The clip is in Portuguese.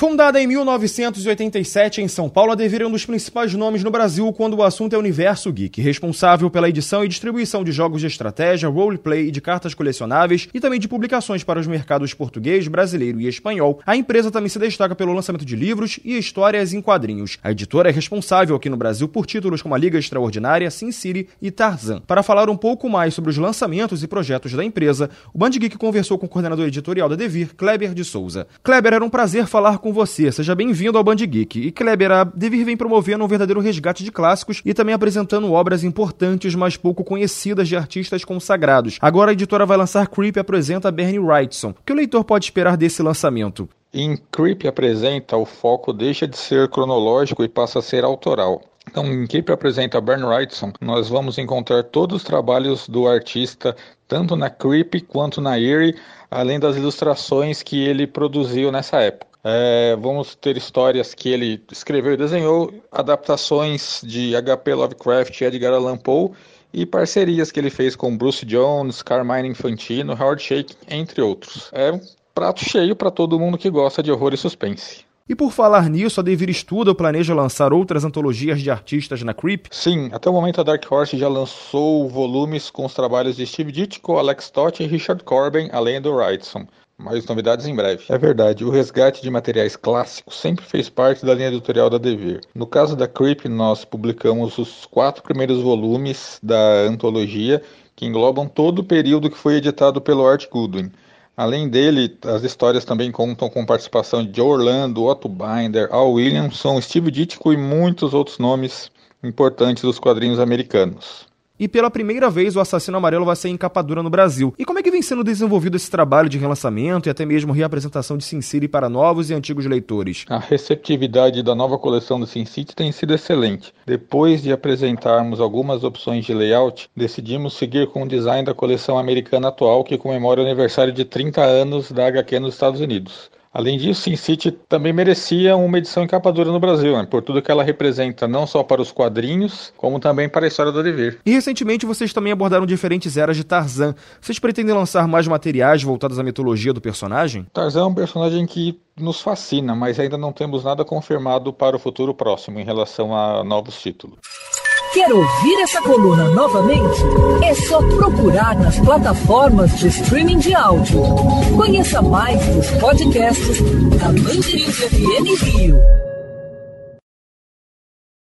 Fundada em 1987 em São Paulo, a Devir é um dos principais nomes no Brasil quando o assunto é universo geek, responsável pela edição e distribuição de jogos de estratégia, roleplay e de cartas colecionáveis e também de publicações para os mercados português, brasileiro e espanhol. A empresa também se destaca pelo lançamento de livros e histórias em quadrinhos. A editora é responsável aqui no Brasil por títulos como a Liga Extraordinária, Sin City e Tarzan. Para falar um pouco mais sobre os lançamentos e projetos da empresa, o Band Geek conversou com o coordenador editorial da Devir, Kleber de Souza. Kleber, era um prazer falar com com você. Seja bem-vindo ao Band Geek. E Kleber, a Devir vem promovendo um verdadeiro resgate de clássicos e também apresentando obras importantes, mas pouco conhecidas de artistas consagrados. Agora a editora vai lançar Creep apresenta Bernie Wrightson. O que o leitor pode esperar desse lançamento? Em Creep apresenta, o foco deixa de ser cronológico e passa a ser autoral. Então, em Creep apresenta Bernie Wrightson, nós vamos encontrar todos os trabalhos do artista, tanto na Creep quanto na Eerie, além das ilustrações que ele produziu nessa época. É, vamos ter histórias que ele escreveu e desenhou, adaptações de H.P. Lovecraft e Edgar Allan Poe e parcerias que ele fez com Bruce Jones, Carmine Infantino, Howard Shake, entre outros. É um prato cheio para todo mundo que gosta de horror e suspense. E por falar nisso, a Devir Estuda planeja lançar outras antologias de artistas na Creep? Sim, até o momento a Dark Horse já lançou volumes com os trabalhos de Steve Ditko, Alex Toth e Richard Corbin, além do Wrightson. Mais novidades em breve. É verdade, o resgate de materiais clássicos sempre fez parte da linha editorial da Devir. No caso da Creep, nós publicamos os quatro primeiros volumes da antologia, que englobam todo o período que foi editado pelo Art Goodwin. Além dele, as histórias também contam com participação de Orlando, Otto Binder, Al Williamson, Steve Ditko e muitos outros nomes importantes dos quadrinhos americanos. E pela primeira vez o Assassino Amarelo vai ser em capa dura no Brasil. E como é que vem sendo desenvolvido esse trabalho de relançamento e até mesmo reapresentação de Sin City para novos e antigos leitores? A receptividade da nova coleção do Sin City tem sido excelente. Depois de apresentarmos algumas opções de layout, decidimos seguir com o design da coleção americana atual que comemora o aniversário de 30 anos da HQ nos Estados Unidos. Além disso, Sin City também merecia uma edição em capa dura no Brasil, né? por tudo que ela representa, não só para os quadrinhos, como também para a história do Devir. E recentemente vocês também abordaram diferentes eras de Tarzan. Vocês pretendem lançar mais materiais voltados à mitologia do personagem? Tarzan é um personagem que nos fascina, mas ainda não temos nada confirmado para o futuro próximo em relação a novos títulos. Quer ouvir essa coluna novamente? É só procurar nas plataformas de streaming de áudio. Conheça mais dos podcasts da Mandirinhos FM Rio.